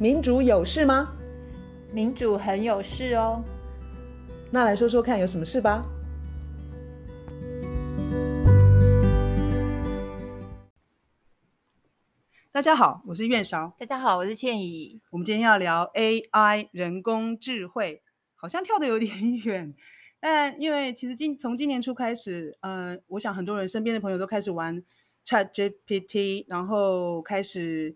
民主有事吗？民主很有事哦。那来说说看，有什么事吧？大家好，我是苑韶。大家好，我是倩怡。我们今天要聊 AI 人工智慧，好像跳得有点远。但因为其实今从今年初开始，呃，我想很多人身边的朋友都开始玩 ChatGPT，然后开始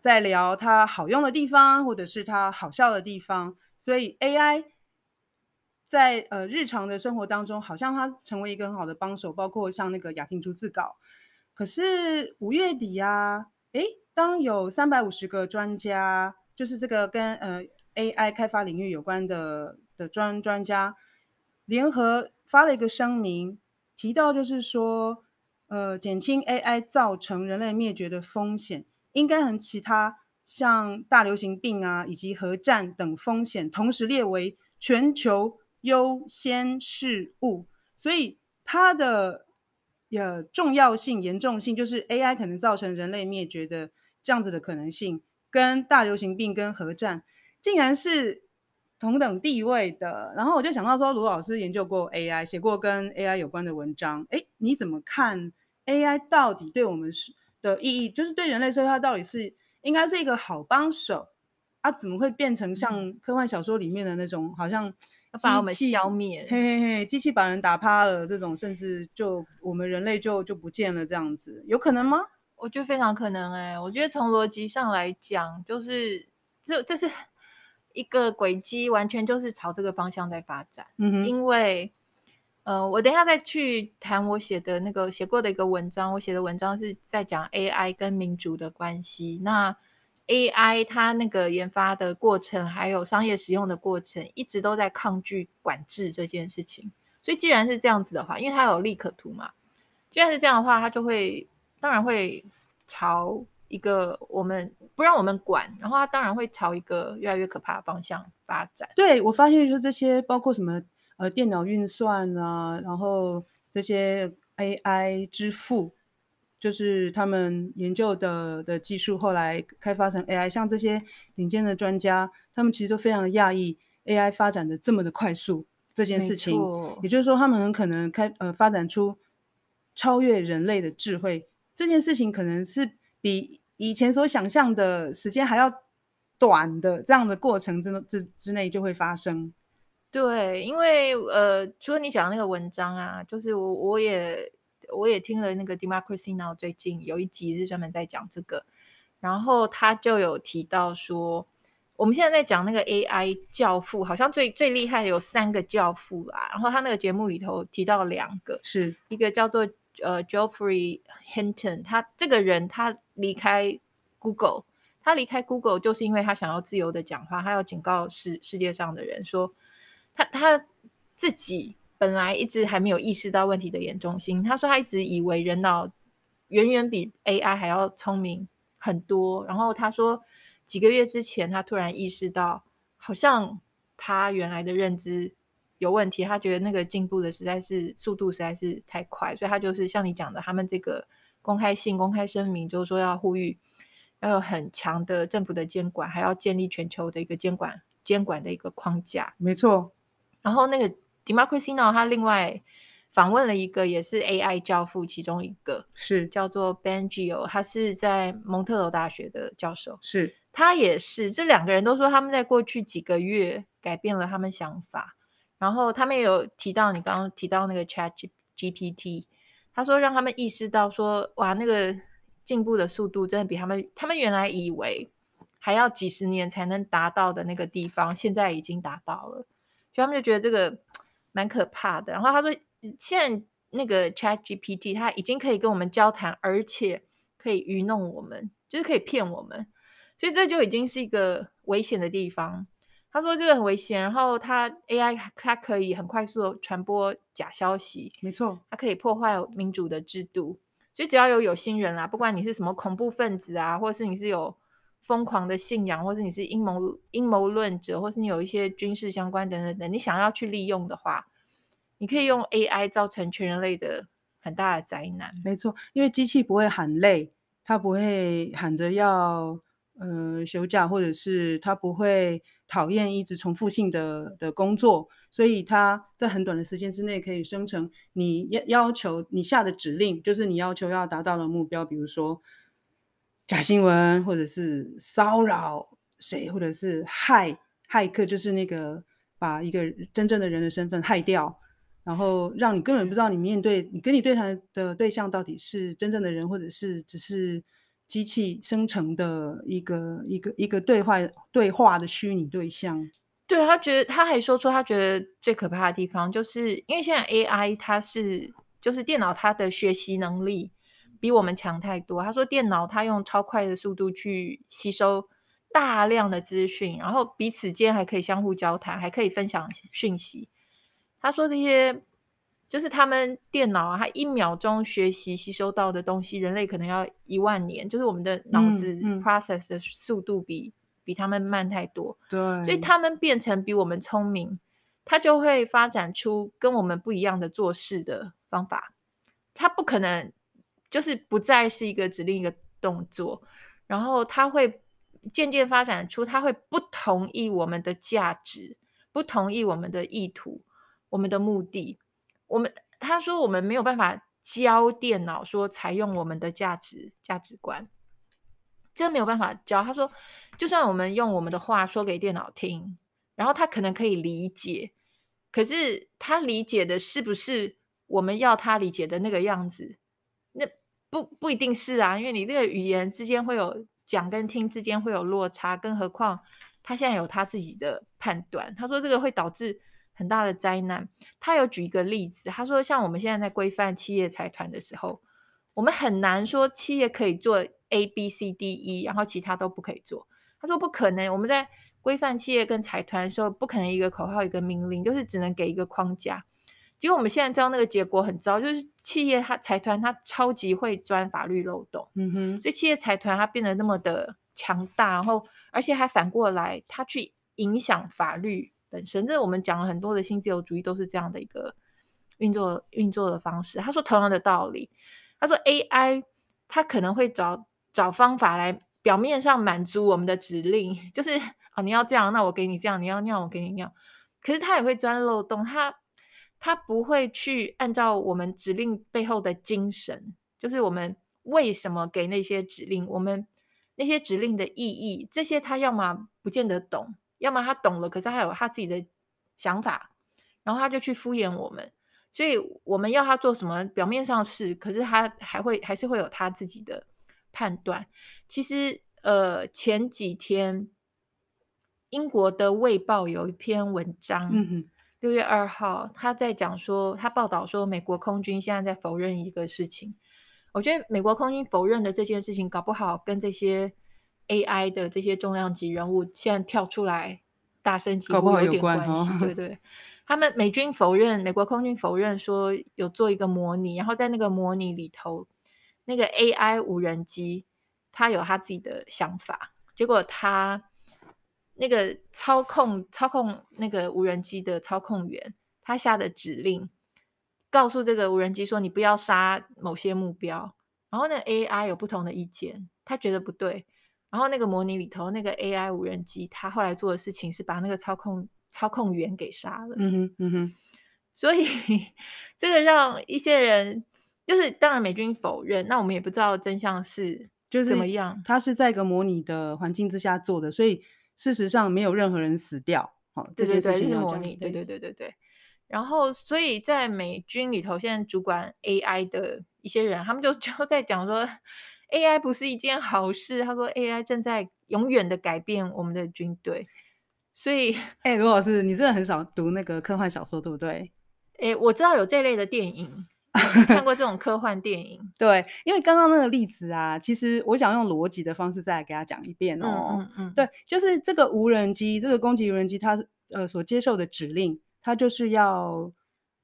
在聊它好用的地方，或者是它好笑的地方。所以 AI 在呃日常的生活当中，好像它成为一个很好的帮手，包括像那个雅婷逐字稿。可是五月底啊，诶，当有三百五十个专家，就是这个跟呃 AI 开发领域有关的的专专家。联合发了一个声明，提到就是说，呃，减轻 AI 造成人类灭绝的风险，应该和其他像大流行病啊以及核战等风险同时列为全球优先事务。所以它的呃重要性、严重性，就是 AI 可能造成人类灭绝的这样子的可能性，跟大流行病跟核战，竟然是。同等地位的，然后我就想到说，卢老师研究过 AI，写过跟 AI 有关的文章。哎，你怎么看 AI 到底对我们是的意义？就是对人类社会，它到底是应该是一个好帮手啊？怎么会变成像科幻小说里面的那种，好像把我们消灭？嘿嘿嘿，机器把人打趴了，这种甚至就我们人类就就不见了，这样子有可能吗？我觉得非常可能哎、欸，我觉得从逻辑上来讲，就是这这是。一个轨迹完全就是朝这个方向在发展，嗯哼，因为，呃，我等一下再去谈我写的那个写过的一个文章，我写的文章是在讲 AI 跟民主的关系。那 AI 它那个研发的过程，还有商业使用的过程，一直都在抗拒管制这件事情。所以既然是这样子的话，因为它有利可图嘛，既然是这样的话，它就会当然会朝。一个我们不让我们管，然后它当然会朝一个越来越可怕的方向发展。对，我发现就是这些，包括什么呃电脑运算啊，然后这些 AI 支付，就是他们研究的的技术，后来开发成 AI。像这些顶尖的专家，他们其实都非常的讶异 AI 发展的这么的快速这件事情。也就是说，他们很可能开呃发展出超越人类的智慧这件事情，可能是比。以前所想象的时间还要短的这样的过程之之之内就会发生。对，因为呃，除了你讲的那个文章啊，就是我我也我也听了那个 Democracy Now 最近有一集是专门在讲这个，然后他就有提到说，我们现在在讲那个 AI 教父，好像最最厉害有三个教父啦，然后他那个节目里头提到两个，是一个叫做。呃，Geoffrey Hinton，他这个人他离开 Google，他离开 Google 就是因为他想要自由的讲话，他要警告世世界上的人说，他他自己本来一直还没有意识到问题的严重性。他说他一直以为人脑远远比 AI 还要聪明很多，然后他说几个月之前他突然意识到，好像他原来的认知。有问题，他觉得那个进步的实在是速度实在是太快，所以他就是像你讲的，他们这个公开信、公开声明，就是说要呼吁要有很强的政府的监管，还要建立全球的一个监管监管的一个框架。没错。然后那个 Democracy Now 他另外访问了一个也是 AI 教父，其中一个是叫做 Bengio，他是在蒙特娄大学的教授，是他也是这两个人都说他们在过去几个月改变了他们想法。然后他们也有提到你刚刚提到那个 Chat GPT，他说让他们意识到说，哇，那个进步的速度真的比他们他们原来以为还要几十年才能达到的那个地方，现在已经达到了，他们就觉得这个蛮可怕的。然后他说，现在那个 Chat GPT 它已经可以跟我们交谈，而且可以愚弄我们，就是可以骗我们，所以这就已经是一个危险的地方。他说这个很危险，然后它 AI 它可以很快速的传播假消息，没错，它可以破坏民主的制度，所以只要有有心人啦，不管你是什么恐怖分子啊，或者是你是有疯狂的信仰，或者你是阴谋阴谋论者，或是你有一些军事相关等等等，你想要去利用的话，你可以用 AI 造成全人类的很大的灾难。没错，因为机器不会喊累，它不会喊着要。呃休假，或者是它不会讨厌一直重复性的的工作，所以它在很短的时间之内可以生成你要要求你下的指令，就是你要求要达到的目标，比如说假新闻，或者是骚扰谁，或者是害骇客，就是那个把一个真正的人的身份害掉。然后让你根本不知道你面对你跟你对谈的对象到底是真正的人，或者是只是机器生成的一个一个一个对话对话的虚拟对象。对，他觉得他还说出他觉得最可怕的地方，就是因为现在 AI 它是就是电脑它的学习能力比我们强太多。他说电脑它用超快的速度去吸收大量的资讯，然后彼此间还可以相互交谈，还可以分享讯息。他说：“这些就是他们电脑啊，他一秒钟学习吸收到的东西，人类可能要一万年。就是我们的脑子 process 的速度比、嗯嗯、比他们慢太多。对，所以他们变成比我们聪明，他就会发展出跟我们不一样的做事的方法。他不可能就是不再是一个指令一个动作，然后他会渐渐发展出他会不同意我们的价值，不同意我们的意图。”我们的目的，我们他说我们没有办法教电脑说采用我们的价值价值观，这没有办法教。他说，就算我们用我们的话说给电脑听，然后他可能可以理解，可是他理解的是不是我们要他理解的那个样子？不不一定是啊，因为你这个语言之间会有讲跟听之间会有落差，更何况他现在有他自己的判断。他说这个会导致。很大的灾难。他有举一个例子，他说，像我们现在在规范企业财团的时候，我们很难说企业可以做 A、B、C、D、E，然后其他都不可以做。他说不可能，我们在规范企业跟财团的时候，不可能一个口号一个命令，就是只能给一个框架。结果我们现在知道那个结果很糟，就是企业它财团它超级会钻法律漏洞，嗯哼，所以企业财团它变得那么的强大，然后而且还反过来，它去影响法律。本身，这我们讲了很多的新自由主义都是这样的一个运作运作的方式。他说同样的道理，他说 AI 它可能会找找方法来表面上满足我们的指令，就是哦你要这样，那我给你这样；你要那样，我给你那样。可是它也会钻漏洞，它他不会去按照我们指令背后的精神，就是我们为什么给那些指令，我们那些指令的意义，这些他要么不见得懂。要么他懂了，可是他有他自己的想法，然后他就去敷衍我们，所以我们要他做什么，表面上是，可是他还会还是会有他自己的判断。其实，呃，前几天英国的《卫报》有一篇文章，六月二号，他在讲说，他报道说，美国空军现在在否认一个事情。我觉得美国空军否认的这件事情，搞不好跟这些。AI 的这些重量级人物现在跳出来大声疾呼，有点关系，对 对。他们美军否认，美国空军否认说有做一个模拟，然后在那个模拟里头，那个 AI 无人机它有它自己的想法，结果他那个操控操控那个无人机的操控员，他下的指令告诉这个无人机说，你不要杀某些目标，然后那 AI 有不同的意见，他觉得不对。然后那个模拟里头那个 AI 无人机，他后来做的事情是把那个操控操控员给杀了。嗯哼，嗯哼。所以 这个让一些人，就是当然美军否认，那我们也不知道真相是就是怎么样。他是在一个模拟的环境之下做的，所以事实上没有任何人死掉。好，对对对，是模拟。对对对对对。然后，所以在美军里头，现在主管 AI 的一些人，他们就 就在讲说。AI 不是一件好事。他说，AI 正在永远的改变我们的军队。所以，哎、欸，罗老师，你真的很少读那个科幻小说，对不对？哎、欸，我知道有这类的电影，看过这种科幻电影。对，因为刚刚那个例子啊，其实我想用逻辑的方式再来给他讲一遍哦。嗯嗯，嗯。对，就是这个无人机，这个攻击无人机，它呃所接受的指令，它就是要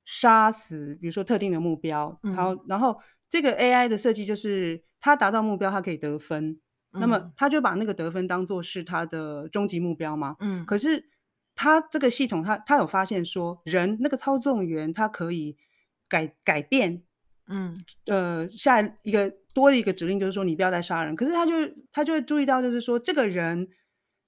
杀死，比如说特定的目标。嗯、然后，然后这个 AI 的设计就是。它达到目标，它可以得分，嗯，那么他就把那个得分当做是他的终极目标嘛？嗯，可是他这个系统他，他他有发现说，人那个操纵员他可以改改变，嗯，呃，下一个多的一个指令，就是说你不要再杀人。可是他就他就会注意到，就是说这个人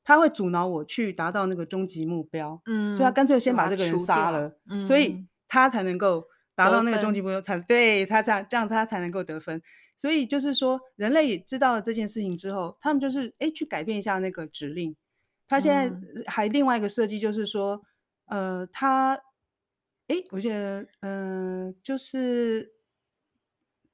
他会阻挠我去达到那个终极目标，嗯，所以他干脆先把这个人杀了，嗯，所以他才能够达到那个终极目标，才对他这样这样他才能够得分。所以就是说，人类也知道了这件事情之后，他们就是哎去改变一下那个指令。他现在还另外一个设计，就是说，呃，他哎，我觉得嗯、呃，就是。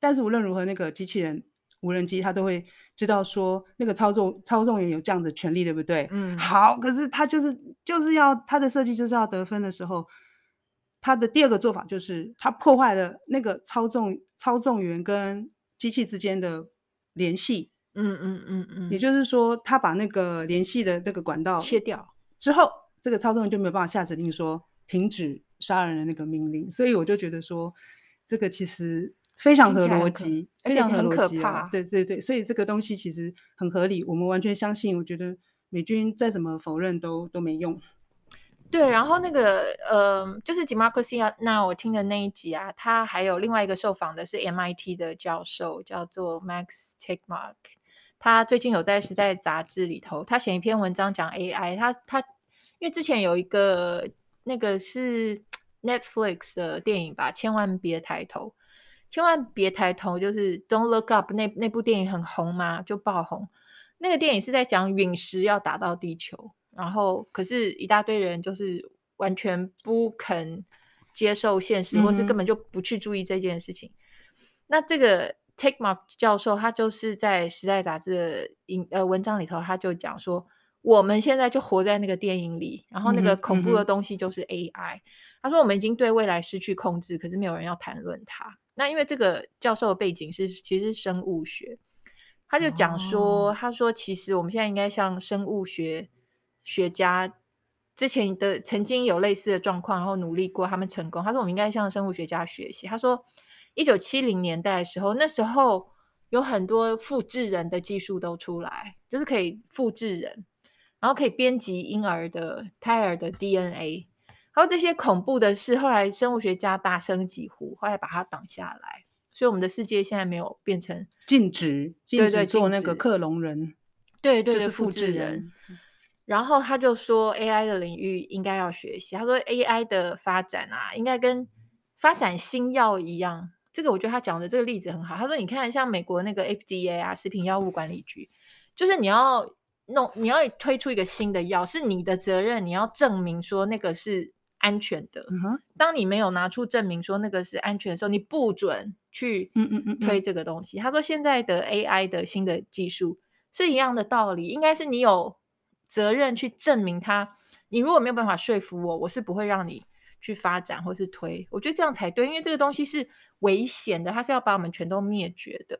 但是无论如何，那个机器人无人机它都会知道说那个操纵操纵员有这样的权利，对不对？嗯，好。可是他就是就是要他的设计就是要得分的时候，他的第二个做法就是他破坏了那个操纵操纵员跟机器之间的联系。嗯嗯嗯嗯。也就是说，他把那个联系的这个管道切掉之后，这个操纵员就没有办法下指令说停止杀人的那个命令。所以我就觉得说，这个其实。非常合逻辑，非常合逻辑啊！对对对，所以这个东西其实很合理，我们完全相信。我觉得美军再怎么否认都都没用。对，然后那个呃，就是 Democracy 啊，那我听的那一集啊，他还有另外一个受访的是 MIT 的教授，叫做 Max Tegmark。他最近有在《时代》杂志里头，他写一篇文章讲 AI 他。他他因为之前有一个那个是 Netflix 的电影吧，千万别抬头。千万别抬头，就是 Don't Look Up 那那部电影很红嘛，就爆红。那个电影是在讲陨石要打到地球，然后可是一大堆人就是完全不肯接受现实，嗯、或是根本就不去注意这件事情。那这个 Take Mark 教授他就是在《时代》杂志的影呃文章里头，他就讲说，我们现在就活在那个电影里，然后那个恐怖的东西就是 AI。嗯嗯、他说我们已经对未来失去控制，可是没有人要谈论它。那因为这个教授的背景是其实是生物学，他就讲说，哦、他说其实我们现在应该向生物学学家之前的曾经有类似的状况，然后努力过，他们成功。他说我们应该向生物学家学习。他说一九七零年代的时候，那时候有很多复制人的技术都出来，就是可以复制人，然后可以编辑婴儿的胎儿的 DNA。然后这些恐怖的事，后来生物学家大声疾呼，后来把它挡下来，所以我们的世界现在没有变成禁止，禁止做那个克隆人，对对，对，复制人。然后他就说，AI 的领域应该要学习。他说，AI 的发展啊，应该跟发展新药一样。这个我觉得他讲的这个例子很好。他说，你看，像美国那个 FDA 啊，食品药物管理局，就是你要弄，你要推出一个新的药，是你的责任，你要证明说那个是。安全的。当你没有拿出证明说那个是安全的时候，你不准去推这个东西。他说现在的 AI 的新的技术是一样的道理，应该是你有责任去证明它。你如果没有办法说服我，我是不会让你去发展或是推。我觉得这样才对，因为这个东西是危险的，它是要把我们全都灭绝的。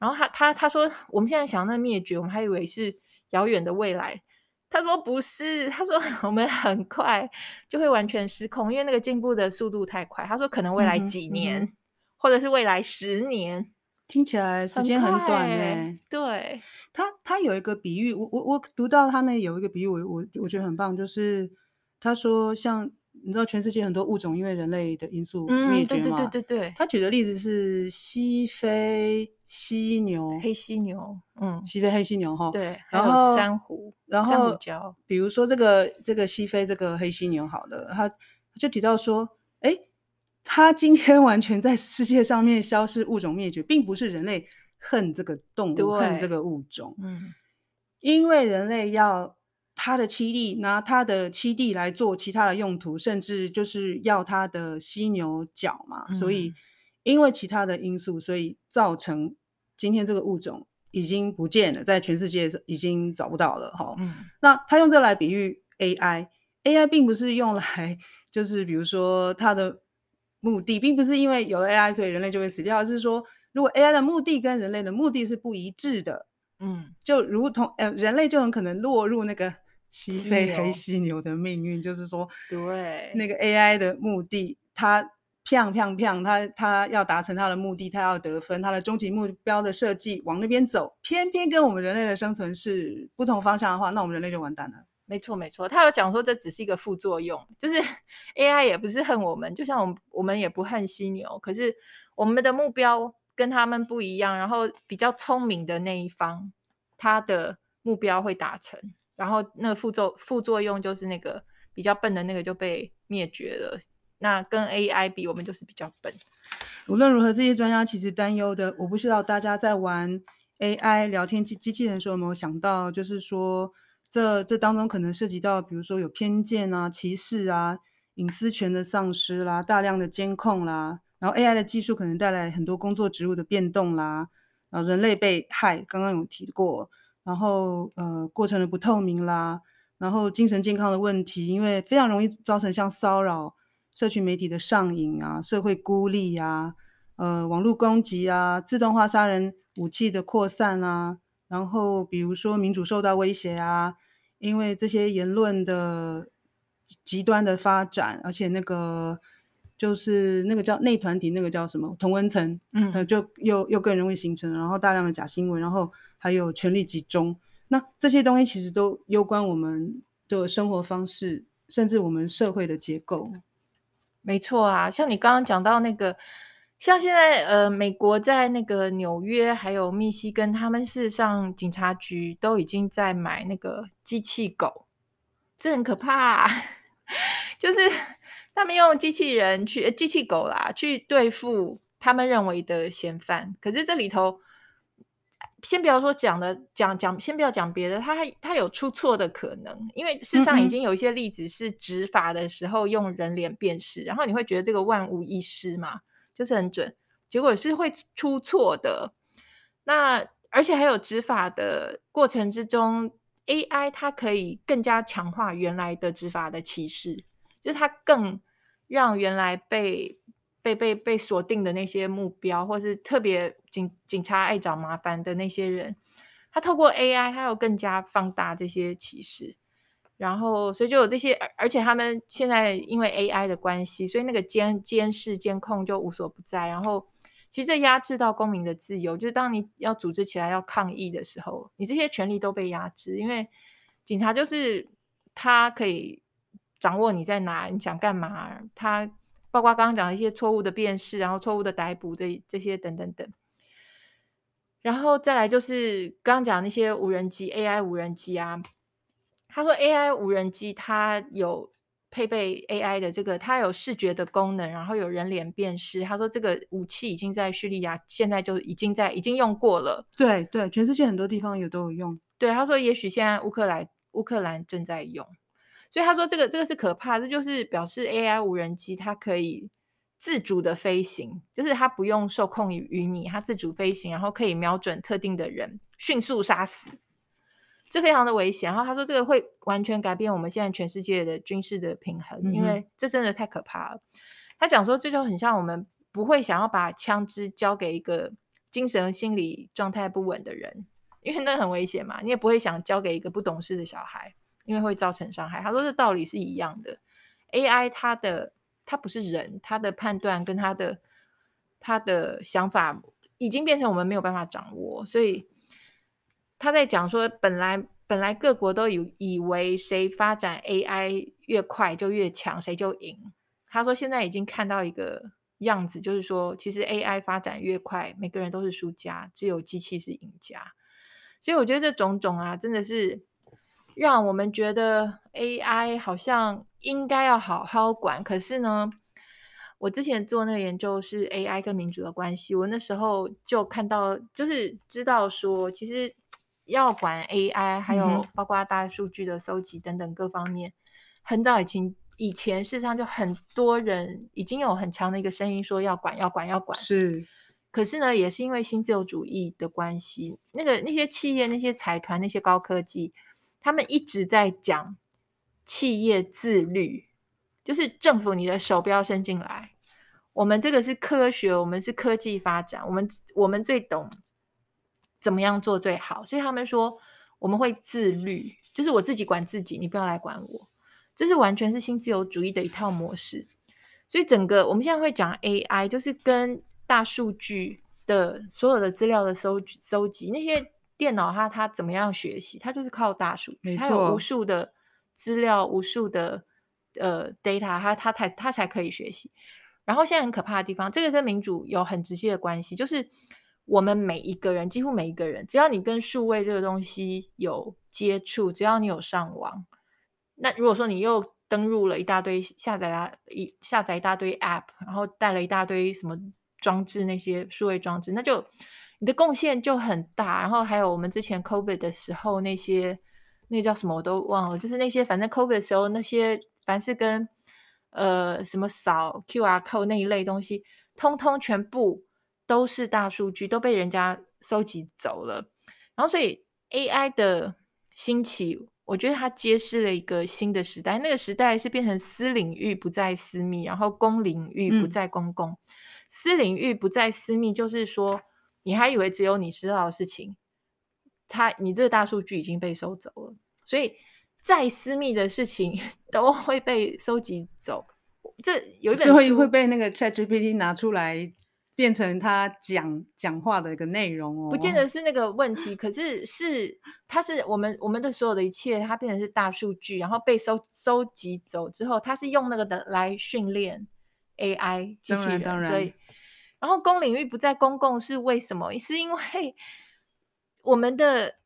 然后他他他说我们现在想要那灭绝，我们还以为是遥远的未来。他说不是，他说我们很快就会完全失控，因为那个进步的速度太快。他说可能未来几年，嗯嗯、或者是未来十年，听起来时间很短哎、欸。对，他他有一个比喻，我我我读到他那有一个比喻，我我我觉得很棒，就是他说像。你知道全世界很多物种因为人类的因素灭绝吗？嗯、对对对对对。他举的例子是西非犀牛、黑犀牛，嗯，西非黑犀牛哈。对，然后珊瑚，然后比如说这个这个西非这个黑犀牛，好的，他他就提到说，哎，他今天完全在世界上面消失，物种灭绝，并不是人类恨这个动物，恨这个物种，嗯，因为人类要。他的七弟，拿他的七弟来做其他的用途，甚至就是要他的犀牛角嘛。嗯、所以，因为其他的因素，所以造成今天这个物种已经不见了，在全世界已经找不到了。哈、嗯，那他用这来比喻 AI，AI 并不是用来，就是比如说他的目的，并不是因为有了 AI 所以人类就会死掉，而是说如果 AI 的目的跟人类的目的是不一致的，嗯，就如同呃人类就很可能落入那个。西非黑犀牛的命运，就是说，对那个 AI 的目的，它砰砰砰，它它要达成它的目的，它要得分，它的终极目标的设计往那边走，偏偏跟我们人类的生存是不同方向的话，那我们人类就完蛋了。没错没错，他有讲说这只是一个副作用，就是 AI 也不是恨我们，就像我们我们也不恨犀牛，可是我们的目标。跟他们不一样，然后比较聪明的那一方，他的目标会达成，然后那个副作副作用就是那个比较笨的那个就被灭绝了。那跟 AI 比，我们就是比较笨。无论如何，这些专家其实担忧的，我不知道大家在玩 AI 聊天机机器人的时候有没有想到，就是说这这当中可能涉及到，比如说有偏见啊、歧视啊、隐私权的丧失啦、大量的监控啦，然后 AI 的技术可能带来很多工作职务的变动啦，然后人类被害，刚刚有提过，然后呃过程的不透明啦，然后精神健康的问题，因为非常容易造成像骚扰。社群媒体的上瘾啊，社会孤立啊，呃，网络攻击啊，自动化杀人武器的扩散啊，然后比如说民主受到威胁啊，因为这些言论的极端的发展，而且那个就是那个叫内团体，那个叫什么同温层，嗯，它就又又更容易形成，然后大量的假新闻，然后还有权力集中，那这些东西其实都攸关我们的生活方式，甚至我们社会的结构。没错啊，像你刚刚讲到那个，像现在呃，美国在那个纽约还有密西根，他们事实上警察局都已经在买那个机器狗，这很可怕啊，就是 他们用机器人去机器狗啦去对付他们认为的嫌犯，可是这里头。先不要说讲的讲讲，先不要讲别的，他还他有出错的可能，因为事实上已经有一些例子是执法的时候用人脸辨识，嗯、然后你会觉得这个万无一失嘛，就是很准，结果是会出错的。那而且还有执法的过程之中，AI 它可以更加强化原来的执法的歧视，就是它更让原来被。被被被锁定的那些目标，或是特别警警察爱找麻烦的那些人，他透过 AI，他有更加放大这些歧视，然后所以就有这些，而且他们现在因为 AI 的关系，所以那个监监视监控就无所不在，然后其实这压制到公民的自由，就是当你要组织起来要抗议的时候，你这些权利都被压制，因为警察就是他可以掌握你在哪，你想干嘛，他。包括刚刚讲的一些错误的辨识，然后错误的逮捕，这这些等等等，然后再来就是刚刚讲的那些无人机 AI 无人机啊，他说 AI 无人机它有配备 AI 的这个，它有视觉的功能，然后有人脸辨识。他说这个武器已经在叙利亚，现在就已经在已经用过了。对对，全世界很多地方也都有用。对，他说也许现在乌克兰乌克兰正在用。所以他说这个这个是可怕，这就是表示 AI 无人机它可以自主的飞行，就是它不用受控于你，它自主飞行，然后可以瞄准特定的人，迅速杀死，这非常的危险。然后他说这个会完全改变我们现在全世界的军事的平衡，因为这真的太可怕了。他讲说这就很像我们不会想要把枪支交给一个精神心理状态不稳的人，因为那很危险嘛，你也不会想交给一个不懂事的小孩。因为会造成伤害，他说这道理是一样的。AI 它的它不是人，它的判断跟它的它的想法已经变成我们没有办法掌握，所以他在讲说，本来本来各国都以以为谁发展 AI 越快就越强，谁就赢。他说现在已经看到一个样子，就是说其实 AI 发展越快，每个人都是输家，只有机器是赢家。所以我觉得这种种啊，真的是。让我们觉得 AI 好像应该要好好管，可是呢，我之前做那个研究是 AI 跟民主的关系，我那时候就看到，就是知道说，其实要管 AI，还有包括大数据的收集等等各方面，嗯、很早以前以前事实上就很多人已经有很强的一个声音说要管要管要管，是，可是呢，也是因为新自由主义的关系，那个那些企业、那些财团、那些高科技。他们一直在讲企业自律，就是政府你的手不要伸进来。我们这个是科学，我们是科技发展，我们我们最懂怎么样做最好。所以他们说我们会自律，就是我自己管自己，你不要来管我。这是完全是新自由主义的一套模式。所以整个我们现在会讲 AI，就是跟大数据的所有的资料的收收集那些。电脑它它怎么样学习？它就是靠大数据，它有无数的资料，无数的呃 data，它它才它才可以学习。然后现在很可怕的地方，这个跟民主有很直接的关系，就是我们每一个人，几乎每一个人，只要你跟数位这个东西有接触，只要你有上网，那如果说你又登入了一大堆下载了一下载一大堆 App，然后带了一大堆什么装置，那些数位装置，那就你的贡献就很大。然后还有我们之前 COVID 的时候那些。那叫什么我都忘了，就是那些反正 COVID 的时候那些凡是跟呃什么扫 QR code 那一类东西，通通全部都是大数据，都被人家收集走了。然后所以 AI 的兴起，我觉得它揭示了一个新的时代。那个时代是变成私领域不再私密，然后公领域不再公共。嗯、私领域不再私密，就是说你还以为只有你知道的事情。他，你这个大数据已经被收走了，所以再私密的事情 都会被收集走。这有一本书会会被那个 ChatGPT 拿出来变成他讲讲话的一个内容哦。不见得是那个问题，可是是它是我们我们的所有的一切，它变成是大数据，然后被收收集走之后，它是用那个的来训练 AI 机器人。当然，当然。所以，然后公领域不在公共是为什么？是因为。我们的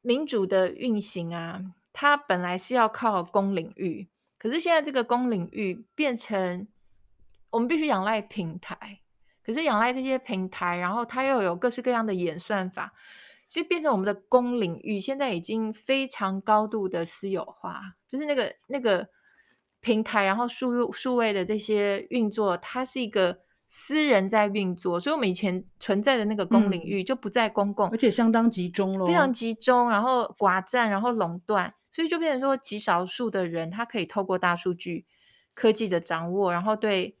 民主的运行啊，它本来是要靠公领域，可是现在这个公领域变成我们必须仰赖平台，可是仰赖这些平台，然后它又有各式各样的演算法，所以变成我们的公领域现在已经非常高度的私有化，就是那个那个平台，然后数数位的这些运作，它是一个。私人在运作，所以我们以前存在的那个公领域就不在公共，嗯、而且相当集中了，非常集中，然后寡占，然后垄断，所以就变成说极少数的人，他可以透过大数据科技的掌握，然后对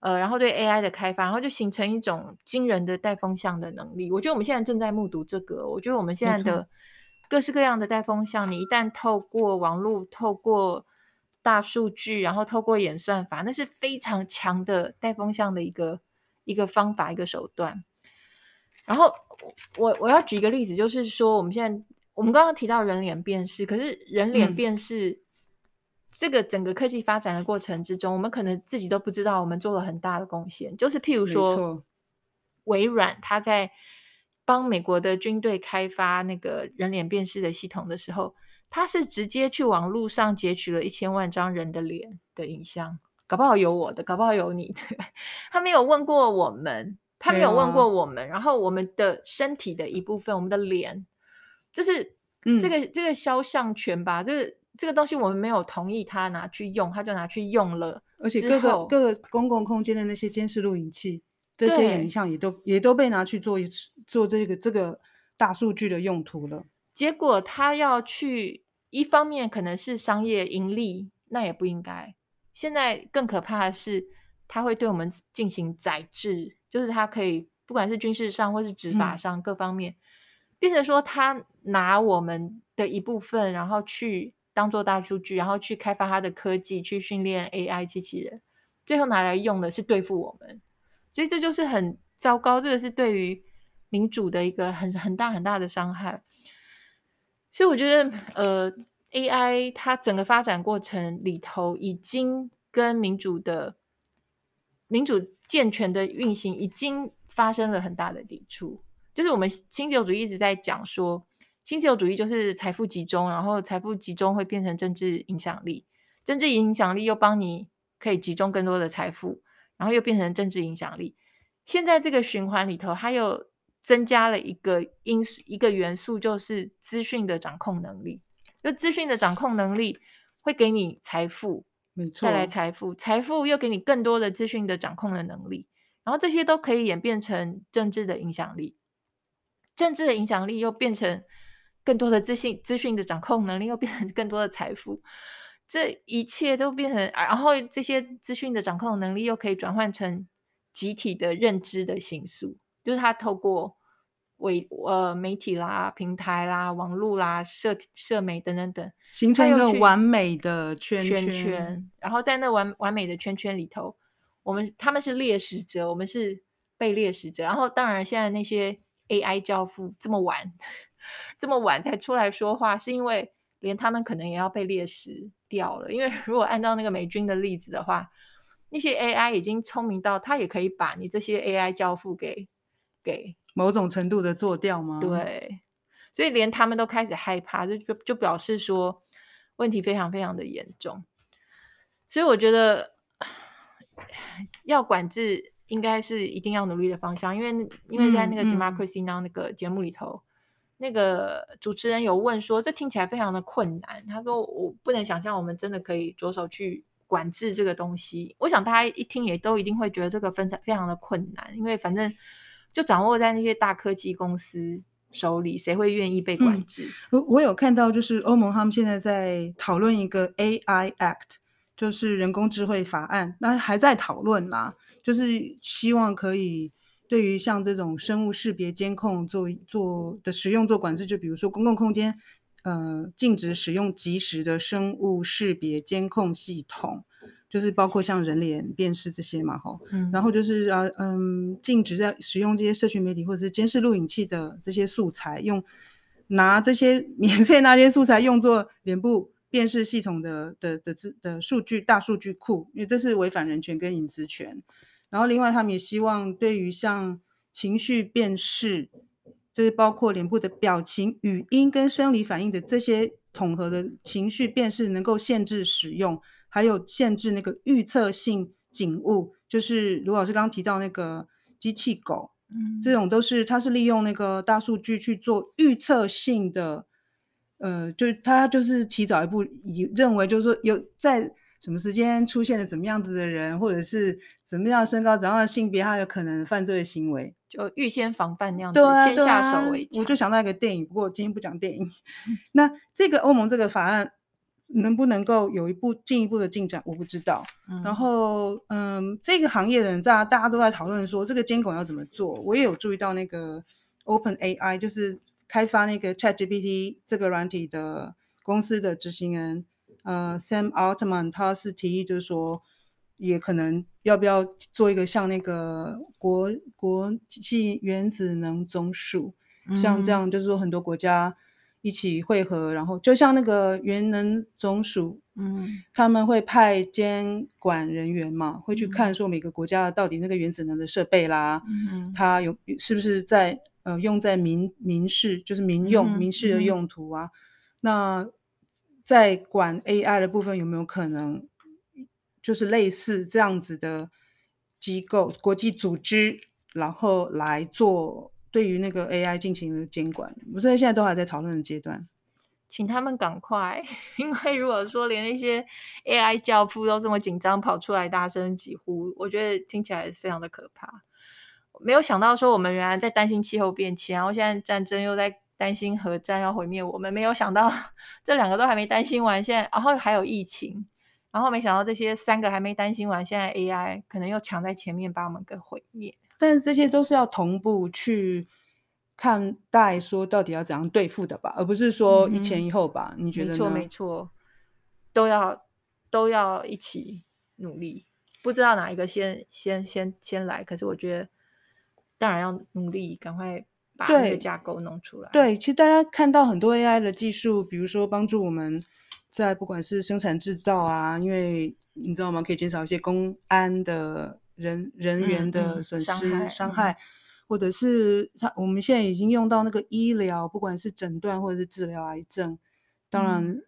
呃，然后对 AI 的开发，然后就形成一种惊人的带风向的能力。我觉得我们现在正在目睹这个。我觉得我们现在的各式各样的带风向，你一旦透过网络，透过大数据，然后透过演算法，那是非常强的带风向的一个一个方法，一个手段。然后我我要举一个例子，就是说我们现在我们刚刚提到人脸辨识，可是人脸辨识、嗯、这个整个科技发展的过程之中，我们可能自己都不知道，我们做了很大的贡献。就是譬如说，微软它在帮美国的军队开发那个人脸辨识的系统的时候。他是直接去网络上截取了一千万张人的脸的影像，搞不好有我的，搞不好有你的。他没有问过我们，他没有问过我们。啊、然后我们的身体的一部分，我们的脸，就是这个、嗯、这个肖像权吧，这个这个东西我们没有同意他拿去用，他就拿去用了。而且各个各个公共空间的那些监视录影器，这些影像也都也都被拿去做一次做这个这个大数据的用途了。结果他要去。一方面可能是商业盈利，那也不应该。现在更可怕的是，它会对我们进行宰制，就是它可以不管是军事上或是执法上各方面，嗯、变成说他拿我们的一部分，然后去当做大数据，然后去开发它的科技，去训练 AI 机器人，最后拿来用的是对付我们。所以这就是很糟糕，这个是对于民主的一个很很大很大的伤害。所以我觉得，呃，AI 它整个发展过程里头，已经跟民主的民主健全的运行已经发生了很大的抵触。就是我们新自由主义一直在讲说，新自由主义就是财富集中，然后财富集中会变成政治影响力，政治影响力又帮你可以集中更多的财富，然后又变成政治影响力。现在这个循环里头，还有。增加了一个因素，一个元素，就是资讯的掌控能力。就资讯的掌控能力会给你财富，没错，带来财富，财富又给你更多的资讯的掌控的能力，然后这些都可以演变成政治的影响力，政治的影响力又变成更多的资讯，资讯的掌控能力又变成更多的财富，这一切都变成，然后这些资讯的掌控能力又可以转换成集体的认知的形塑。就是他透过为呃媒体啦、平台啦、网络啦、社社媒等等等，形成一个完美的圈圈，圈圈。然后在那完完美的圈圈里头，我们他们是猎食者，我们是被猎食者。然后当然，现在那些 AI 教父这么晚这么晚才出来说话，是因为连他们可能也要被猎食掉了。因为如果按照那个美军的例子的话。那些 AI 已经聪明到，它也可以把你这些 AI 交付给给某种程度的做掉吗？对，所以连他们都开始害怕，就就就表示说问题非常非常的严重。所以我觉得要管制应该是一定要努力的方向，因为因为在那个 Democracy Now 那个节目里头，嗯嗯、那个主持人有问说，这听起来非常的困难。他说我不能想象我们真的可以着手去。管制这个东西，我想大家一听也都一定会觉得这个非常非常的困难，因为反正就掌握在那些大科技公司手里，谁会愿意被管制？我、嗯、我有看到，就是欧盟他们现在在讨论一个 AI Act，就是人工智慧法案，那还在讨论啦，就是希望可以对于像这种生物识别监控做做的使用做管制，就比如说公共空间。呃，禁止使用即时的生物识别监控系统，就是包括像人脸辨识这些嘛，吼、嗯，然后就是啊，嗯，禁止在使用这些社群媒体或者是监视录影器的这些素材，用拿这些 免费那些素材用作脸部辨识系统的的的的的数据大数据库，因为这是违反人权跟隐私权。然后另外，他们也希望对于像情绪辨识。这是包括脸部的表情、语音跟生理反应的这些统合的情绪辨识，能够限制使用，还有限制那个预测性警务，就是卢老师刚刚提到那个机器狗，嗯，这种都是它是利用那个大数据去做预测性的，呃，就是它就是提早一步以认为就是说有在什么时间出现了怎么样子的人，或者是怎么样的身高、怎样的性别，他有可能犯罪的行为。就预先防范那样子，对啊，先下手为强。我就想到一个电影，不过今天不讲电影。那这个欧盟这个法案能不能够有一步进一步的进展，我不知道。嗯、然后，嗯，这个行业的人在大家都在讨论说，这个监管要怎么做。我也有注意到那个 Open AI，就是开发那个 ChatGPT 这个软体的公司的执行人，呃，Sam Altman，他是提议就是说。也可能要不要做一个像那个国国际原子能总署，嗯、像这样，就是说很多国家一起会合，然后就像那个原能总署，嗯，他们会派监管人员嘛，会去看说每个国家到底那个原子能的设备啦，嗯，它有是不是在呃用在民民事，就是民用、嗯、民事的用途啊？嗯、那在管 AI 的部分有没有可能？就是类似这样子的机构、国际组织，然后来做对于那个 AI 进行的监管。我现在现在都还在讨论的阶段，请他们赶快，因为如果说连那些 AI 教父都这么紧张，跑出来大声疾呼，我觉得听起来非常的可怕。没有想到说我们原来在担心气候变迁，然后现在战争又在担心核战要毁灭我们，没有想到 这两个都还没担心完，现在然后还有疫情。然后没想到这些三个还没担心完，现在 AI 可能又抢在前面把我们给毁灭。但是这些都是要同步去看待，说到底要怎样对付的吧，而不是说一前一后吧？嗯、你觉得呢？没错，没错，都要都要一起努力。不知道哪一个先先先先来，可是我觉得当然要努力，赶快把这个架构弄出来。对，对，其实大家看到很多 AI 的技术，比如说帮助我们。在不管是生产制造啊，因为你知道吗？可以减少一些公安的人人员的损失、嗯嗯、伤害，伤害嗯、或者是他我们现在已经用到那个医疗，不管是诊断或者是治疗癌症。当然，嗯、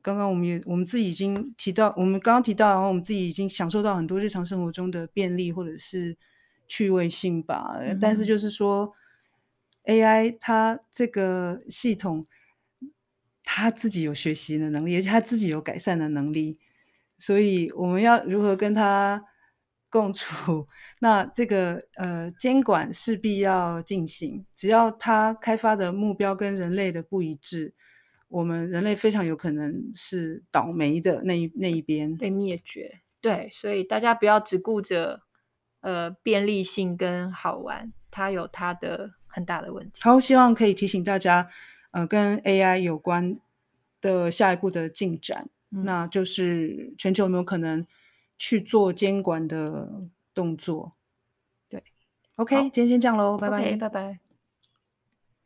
刚刚我们也我们自己已经提到，我们刚刚提到，然后我们自己已经享受到很多日常生活中的便利或者是趣味性吧。嗯、但是就是说，AI 它这个系统。它自己有学习的能力，而且它自己有改善的能力，所以我们要如何跟他共处？那这个呃监管势必要进行。只要它开发的目标跟人类的不一致，我们人类非常有可能是倒霉的那一那一边被灭绝。对，所以大家不要只顾着呃便利性跟好玩，它有它的很大的问题。好，希望可以提醒大家。呃，跟 AI 有关的下一步的进展，嗯、那就是全球有没有可能去做监管的动作？对，OK，好今天先这样喽，拜拜，拜拜。